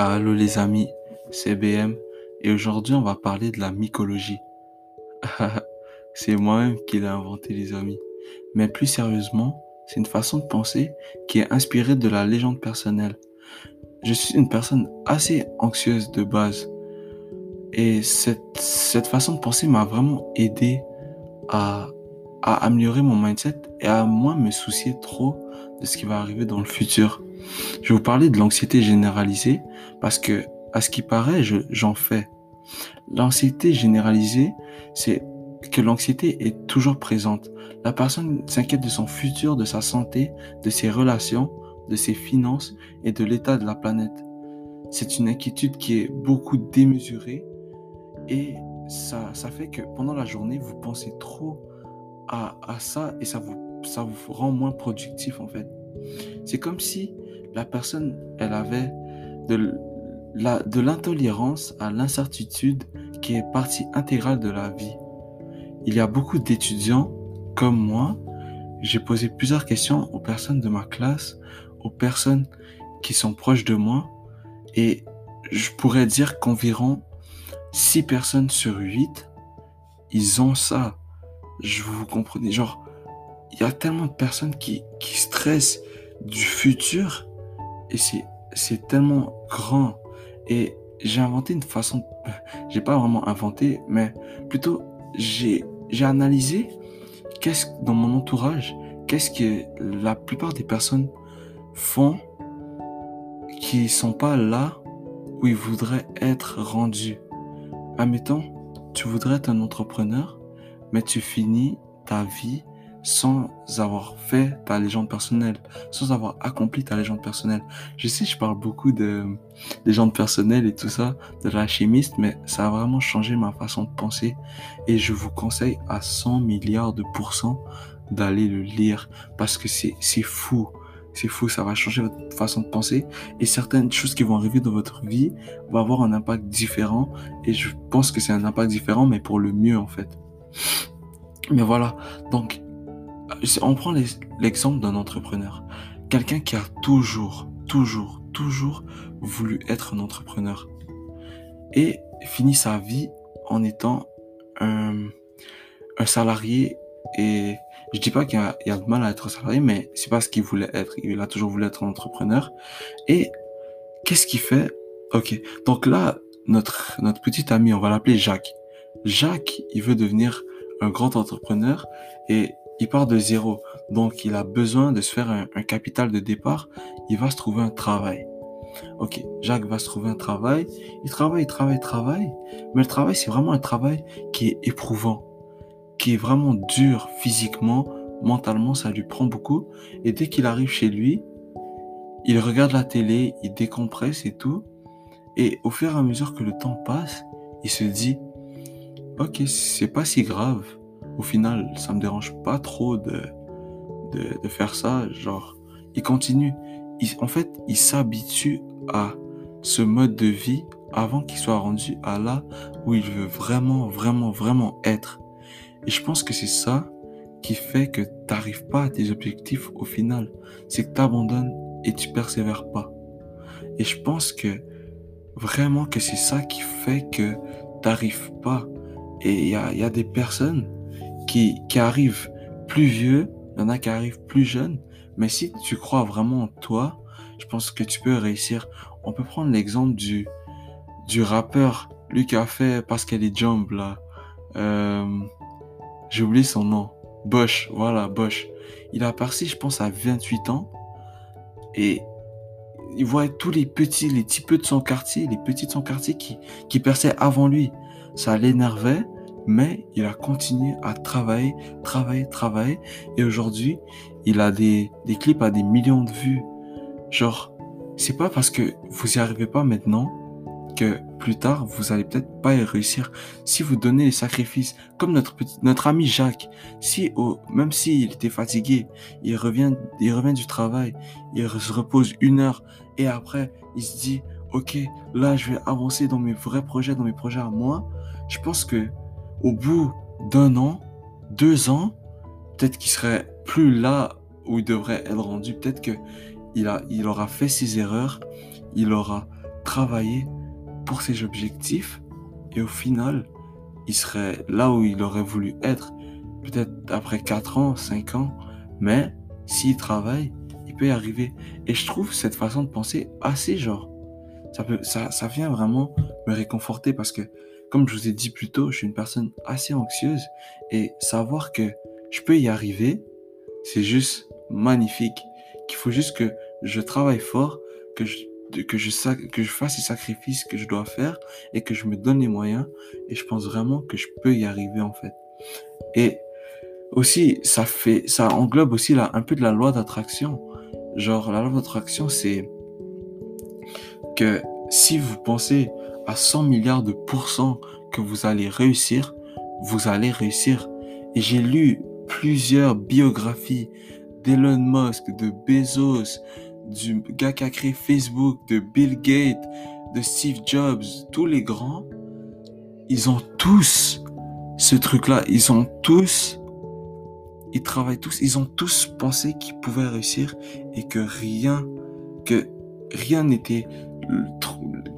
Allô les amis, c'est BM et aujourd'hui on va parler de la mycologie. c'est moi-même qui l'ai inventé les amis. Mais plus sérieusement, c'est une façon de penser qui est inspirée de la légende personnelle. Je suis une personne assez anxieuse de base et cette, cette façon de penser m'a vraiment aidé à, à améliorer mon mindset et à moins me soucier trop de ce qui va arriver dans le futur. Je vais vous parler de l'anxiété généralisée parce que, à ce qui paraît, j'en fais. L'anxiété généralisée, c'est que l'anxiété est toujours présente. La personne s'inquiète de son futur, de sa santé, de ses relations, de ses finances et de l'état de la planète. C'est une inquiétude qui est beaucoup démesurée et ça, fait que pendant la journée, vous pensez trop à ça et ça vous, ça vous rend moins productif en fait. C'est comme si la personne, elle avait de de l'intolérance à l'incertitude qui est partie intégrale de la vie. Il y a beaucoup d'étudiants comme moi. J'ai posé plusieurs questions aux personnes de ma classe, aux personnes qui sont proches de moi, et je pourrais dire qu'environ 6 personnes sur 8, ils ont ça. Je vous comprenez, genre, il y a tellement de personnes qui, qui stressent du futur et c'est, tellement grand. Et j'ai inventé une façon, j'ai pas vraiment inventé, mais plutôt j'ai analysé qu'est-ce dans mon entourage, qu'est-ce que la plupart des personnes font qui sont pas là où ils voudraient être rendus. Admettons, tu voudrais être un entrepreneur, mais tu finis ta vie sans avoir fait ta légende personnelle, sans avoir accompli ta légende personnelle. Je sais, je parle beaucoup de légende personnelle et tout ça, de la chimiste, mais ça a vraiment changé ma façon de penser et je vous conseille à 100 milliards de pourcents d'aller le lire parce que c'est fou. C'est fou, ça va changer votre façon de penser et certaines choses qui vont arriver dans votre vie vont avoir un impact différent et je pense que c'est un impact différent mais pour le mieux en fait. Mais voilà, donc on prend l'exemple d'un entrepreneur. Quelqu'un qui a toujours, toujours, toujours voulu être un entrepreneur. Et finit sa vie en étant un, salarié. Et je dis pas qu'il y, a de mal à être salarié, mais c'est pas ce qu'il voulait être. Il a toujours voulu être un entrepreneur. Et qu'est-ce qu'il fait? Ok. Donc là, notre, notre petit ami, on va l'appeler Jacques. Jacques, il veut devenir un grand entrepreneur et il part de zéro. Donc, il a besoin de se faire un, capital de départ. Il va se trouver un travail. Ok, Jacques va se trouver un travail. Il travaille, il travaille, il travaille. Mais le travail, c'est vraiment un travail qui est éprouvant, qui est vraiment dur physiquement, mentalement, ça lui prend beaucoup. Et dès qu'il arrive chez lui, il regarde la télé, il décompresse et tout. Et au fur et à mesure que le temps passe, il se dit, ok, c'est pas si grave au final, ça me dérange pas trop de, de, faire ça. Genre, il continue. en fait, il s'habitue à ce mode de vie avant qu'il soit rendu à là où il veut vraiment, vraiment, vraiment être. Et je pense que c'est ça qui fait que tu n'arrives pas à tes objectifs au final. C'est que tu abandonnes et tu persévères pas. Et je pense que vraiment que c'est ça qui fait que tu n'arrives pas. Et il y a, y a des personnes qui, arrivent plus vieux, il y en a qui arrivent plus jeunes, mais si tu crois vraiment en toi, je pense que tu peux réussir. On peut prendre l'exemple du, du rappeur, lui qui a fait Pascal et Jump, là. Euh, J'ai oublié son nom. Bosch, voilà, Bosch. Il a parti, je pense, à 28 ans. Et il voit tous les petits, les petits peu de son quartier, les petits de son quartier qui, qui perçaient avant lui. Ça l'énervait mais il a continué à travailler, travailler, travailler. Et aujourd'hui, il a des, des clips à des millions de vues. Genre, c'est pas parce que vous y arrivez pas maintenant que plus tard, vous allez peut-être pas y réussir. Si vous donnez les sacrifices, comme notre petit, notre ami Jacques, si au, même s'il était fatigué, il revient, il revient du travail, il se repose une heure et après, il se dit, ok, là, je vais avancer dans mes vrais projets, dans mes projets à moi. Je pense que au bout d'un an, deux ans, peut-être qu'il serait plus là où il devrait être rendu. Peut-être que il, a, il aura fait ses erreurs, il aura travailler pour ses objectifs et au final, il serait là où il aurait voulu être, peut-être après 4 ans, 5 ans, mais s'il travaille, il peut y arriver. Et je trouve cette façon de penser assez genre, ça, peut, ça, ça vient vraiment me réconforter parce que, comme je vous ai dit plus tôt, je suis une personne assez anxieuse et savoir que je peux y arriver, c'est juste magnifique. Qu'il faut juste que je travaille fort, que je, que je, que je fasse les sacrifices que je dois faire et que je me donne les moyens. Et je pense vraiment que je peux y arriver en fait. Et aussi, ça fait, ça englobe aussi là, un peu de la loi d'attraction. Genre, la loi d'attraction, c'est que si vous pensez à 100 milliards de pourcents que vous allez réussir, vous allez réussir. Et j'ai lu plusieurs biographies d'Elon Musk, de Bezos, du gars qui a créé Facebook, de Bill Gates, de Steve Jobs, tous les grands, ils ont tous ce truc-là. Ils ont tous, ils travaillent tous, ils ont tous pensé qu'ils pouvaient réussir et que rien, que rien n'était,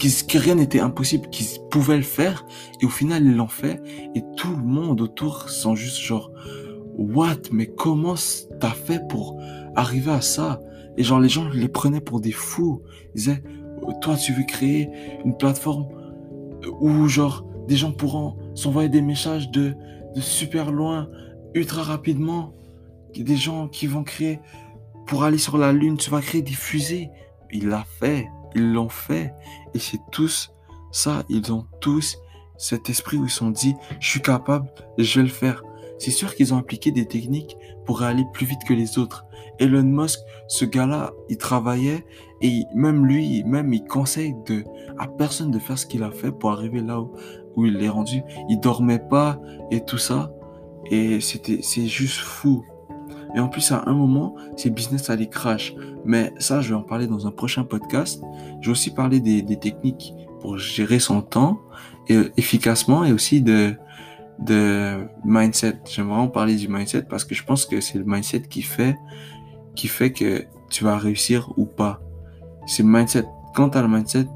que rien n'était impossible, qu'ils pouvaient le faire. Et au final, ils l'ont fait. Et tout le monde autour sont juste genre, what, mais comment t'as fait pour arriver à ça? Et genre, les gens les prenaient pour des fous. Ils disaient, toi, tu veux créer une plateforme où, genre, des gens pourront s'envoyer des messages de, de super loin, ultra rapidement. Des gens qui vont créer, pour aller sur la Lune, tu vas créer des fusées. Il l'a fait. Ils l'ont fait. Et c'est tous ça. Ils ont tous cet esprit où ils se sont dit, je suis capable, je vais le faire. C'est sûr qu'ils ont appliqué des techniques pour aller plus vite que les autres. Elon Musk, ce gars-là, il travaillait et même lui, même il conseille à personne de faire ce qu'il a fait pour arriver là où, où il est rendu. Il dormait pas et tout ça. Et c'était, c'est juste fou. Et en plus, à un moment, ses business allaient crash. Mais ça, je vais en parler dans un prochain podcast. Je vais aussi parler des, des techniques pour gérer son temps et, efficacement et aussi de, de mindset. J'aimerais en parler du mindset parce que je pense que c'est le mindset qui fait, qui fait que tu vas réussir ou pas. C'est le mindset. Quand tu as le mindset,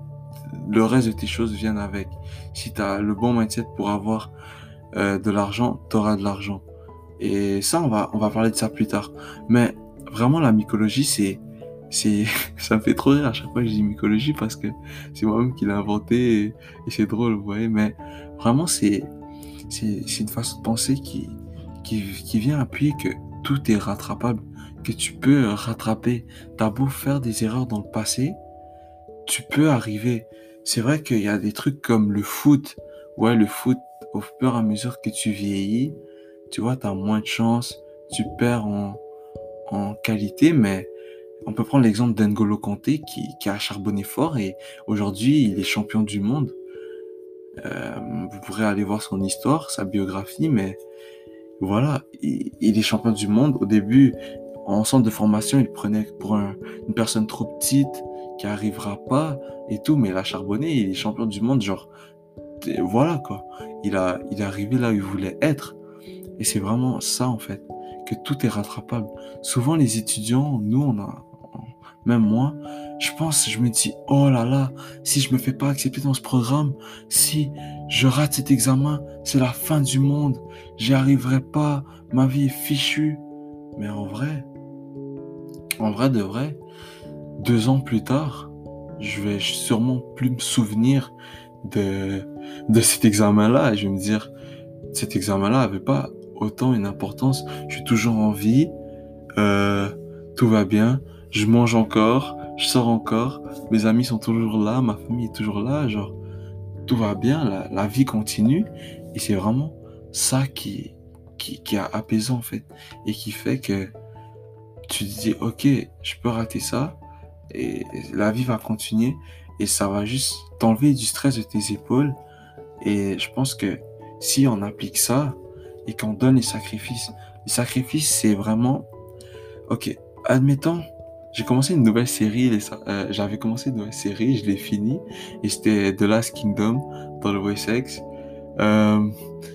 le reste de tes choses viennent avec. Si tu as le bon mindset pour avoir euh, de l'argent, tu auras de l'argent. Et ça, on va, on va parler de ça plus tard. Mais vraiment, la mycologie, c'est, c'est, ça me fait trop rire à chaque fois que je dis mycologie parce que c'est moi-même qui l'ai inventé et, et c'est drôle, vous voyez. Mais vraiment, c'est, c'est une façon de penser qui, qui, vient appuyer que tout est rattrapable, que tu peux rattraper. T'as beau faire des erreurs dans le passé, tu peux arriver. C'est vrai qu'il y a des trucs comme le foot. Ouais, le foot, au fur et à mesure que tu vieillis, tu vois, tu as moins de chance, tu perds en, en qualité, mais on peut prendre l'exemple d'Engolo Kanté qui, qui a charbonné fort et aujourd'hui il est champion du monde. Euh, vous pourrez aller voir son histoire, sa biographie, mais voilà, il, est champion du monde. Au début, en centre de formation, il prenait pour une personne trop petite qui arrivera pas et tout, mais il a charbonné, il est champion du monde, genre, voilà quoi. Il, a, il est arrivé là où il voulait être. Et c'est vraiment ça en fait, que tout est rattrapable. Souvent les étudiants, nous on a, même moi, je pense, je me dis, oh là là, si je me fais pas accepter dans ce programme, si je rate cet examen, c'est la fin du monde, j'y arriverai pas, ma vie est fichue. Mais en vrai, en vrai de vrai, deux ans plus tard, je vais sûrement plus me souvenir de, de cet examen-là et je vais me dire, cet examen-là avait pas autant une importance, je suis toujours en vie, euh, tout va bien, je mange encore, je sors encore, mes amis sont toujours là, ma famille est toujours là, genre, tout va bien, la, vie continue. Et c'est vraiment ça qui, qui, qui est apaisant, en fait. Et qui fait que tu te dis, ok, je peux rater ça, et la vie va continuer, et ça va juste t'enlever du stress de tes épaules. Et je pense que si on applique ça, et qu'on donne les sacrifices, les sacrifices, c'est vraiment, ok, admettons, j'ai commencé une nouvelle série, euh, j'avais commencé une nouvelle série, je l'ai fini, et c'était The Last Kingdom dans le Voice X. Euh,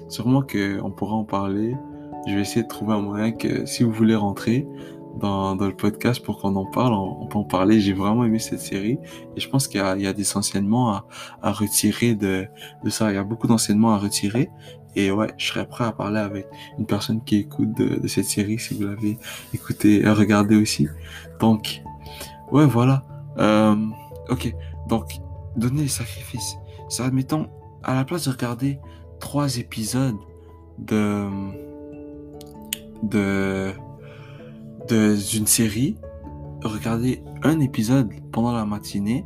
sûrement qu'on pourra en parler. Je vais essayer de trouver un moyen que si vous voulez rentrer, dans, le podcast pour qu'on en parle. On, peut en parler. J'ai vraiment aimé cette série et je pense qu'il y y a des enseignements à, à retirer de, de ça. Il y a beaucoup d'enseignements à retirer et ouais, je serais prêt à parler avec une personne qui écoute de, de cette série si vous l'avez écouté, euh, regardé aussi. Donc, ouais, voilà. Euh, ok, donc donner les sacrifices. Ça, admettons, à la place de regarder trois épisodes de de d'une série, regarder un épisode pendant la matinée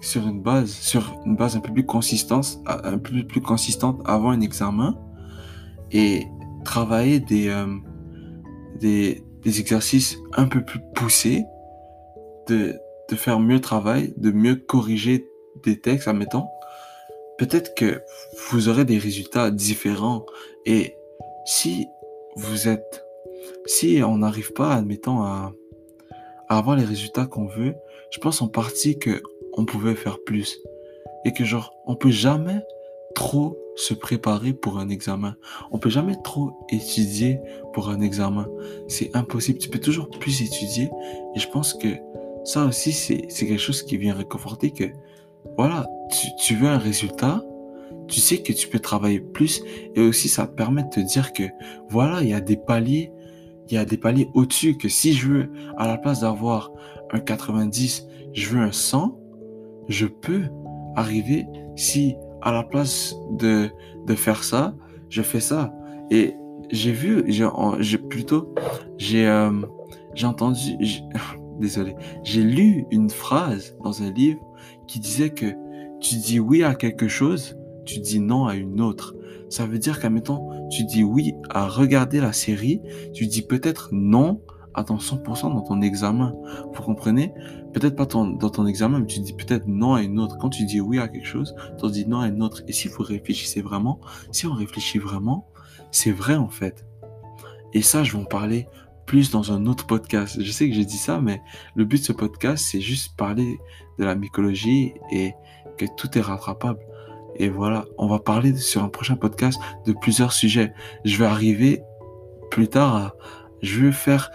sur une base sur une base un peu plus consistante un peu plus consistante avant un examen et travailler des euh, des, des exercices un peu plus poussés de de faire mieux travail de mieux corriger des textes admettons. Peut-être que vous aurez des résultats différents et si vous êtes si on n'arrive pas, admettons, à, avoir les résultats qu'on veut, je pense en partie que on pouvait faire plus. Et que genre, on peut jamais trop se préparer pour un examen. On peut jamais trop étudier pour un examen. C'est impossible. Tu peux toujours plus étudier. Et je pense que ça aussi, c'est, quelque chose qui vient réconforter que, voilà, tu, tu veux un résultat, tu sais que tu peux travailler plus et aussi ça permet de te dire que, voilà, il y a des paliers il y a des paliers au-dessus que si je veux, à la place d'avoir un 90, je veux un 100, je peux arriver si à la place de, de faire ça, je fais ça. Et j'ai vu, j'ai plutôt, j'ai euh, j'ai entendu, désolé, j'ai lu une phrase dans un livre qui disait que tu dis oui à quelque chose, tu dis non à une autre. Ça veut dire qu'admettons, tu dis oui à regarder la série, tu dis peut-être non à ton 100% dans ton examen. Vous comprenez? Peut-être pas dans ton examen, mais tu dis peut-être non à une autre. Quand tu dis oui à quelque chose, tu dis non à une autre. Et si vous réfléchissez vraiment, si on réfléchit vraiment, c'est vrai en fait. Et ça, je vais en parler plus dans un autre podcast. Je sais que j'ai dit ça, mais le but de ce podcast, c'est juste parler de la mycologie et que tout est rattrapable. Et voilà, on va parler sur un prochain podcast de plusieurs sujets. Je vais arriver plus tard à, je vais faire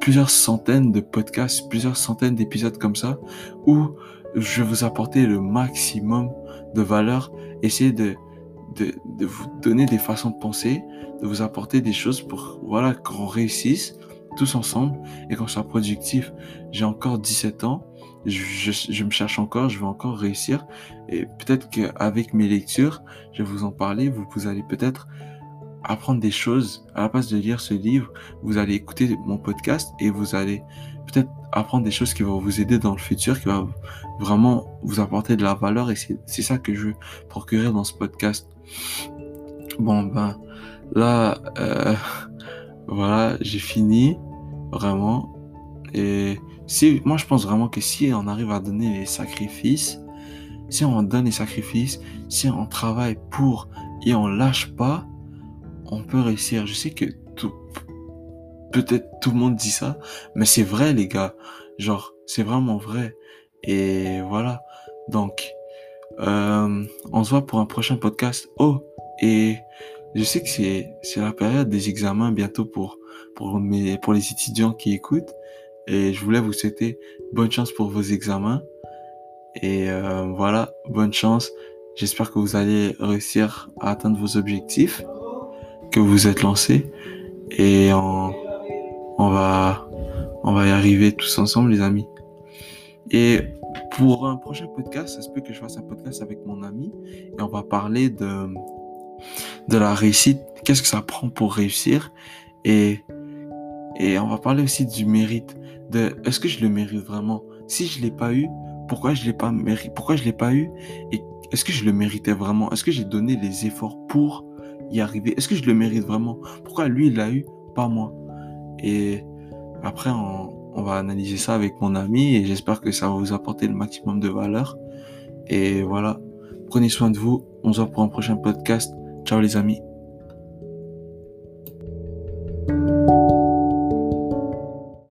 plusieurs centaines de podcasts, plusieurs centaines d'épisodes comme ça, où je vais vous apporter le maximum de valeur, essayer de, de, de vous donner des façons de penser, de vous apporter des choses pour, voilà, qu'on réussisse tous ensemble et qu'on soit productif. J'ai encore 17 ans je, me cherche encore, je vais encore réussir. Et peut-être qu'avec mes lectures, je vais vous en parler, vous, vous allez peut-être apprendre des choses. À la place de lire ce livre, vous allez écouter mon podcast et vous allez peut-être apprendre des choses qui vont vous aider dans le futur, qui vont vraiment vous apporter de la valeur. Et c'est ça que je veux procurer dans ce podcast. Bon, ben là, euh, voilà, j'ai fini, vraiment. Et si, moi, je pense vraiment que si on arrive à donner les sacrifices, si on donne les sacrifices, si on travaille pour et on lâche pas, on peut réussir. Je sais que tout, peut-être tout le monde dit ça, mais c'est vrai, les gars. Genre, c'est vraiment vrai. Et voilà. Donc, euh, on se voit pour un prochain podcast. Oh, et je sais que c'est, c'est la période des examens bientôt pour, pour mes, pour les étudiants qui écoutent. Et je voulais vous souhaiter bonne chance pour vos examens. Et euh, voilà, bonne chance. J'espère que vous allez réussir à atteindre vos objectifs que vous êtes lancés. Et on, on va, on va y arriver tous ensemble, les amis. Et pour un prochain podcast, ça se peut que je fasse un podcast avec mon ami et on va parler de, de la réussite. Qu'est-ce que ça prend pour réussir? Et, et on va parler aussi du mérite de est-ce que je le mérite vraiment? Si je l'ai pas eu, pourquoi je l'ai pas mérité Pourquoi je l'ai pas eu? Et est-ce que je le méritais vraiment? Est-ce que j'ai donné les efforts pour y arriver? Est-ce que je le mérite vraiment? Pourquoi lui il l'a eu, pas moi Et après on, on va analyser ça avec mon ami et j'espère que ça va vous apporter le maximum de valeur. Et voilà, prenez soin de vous. On se voit pour un prochain podcast. Ciao les amis.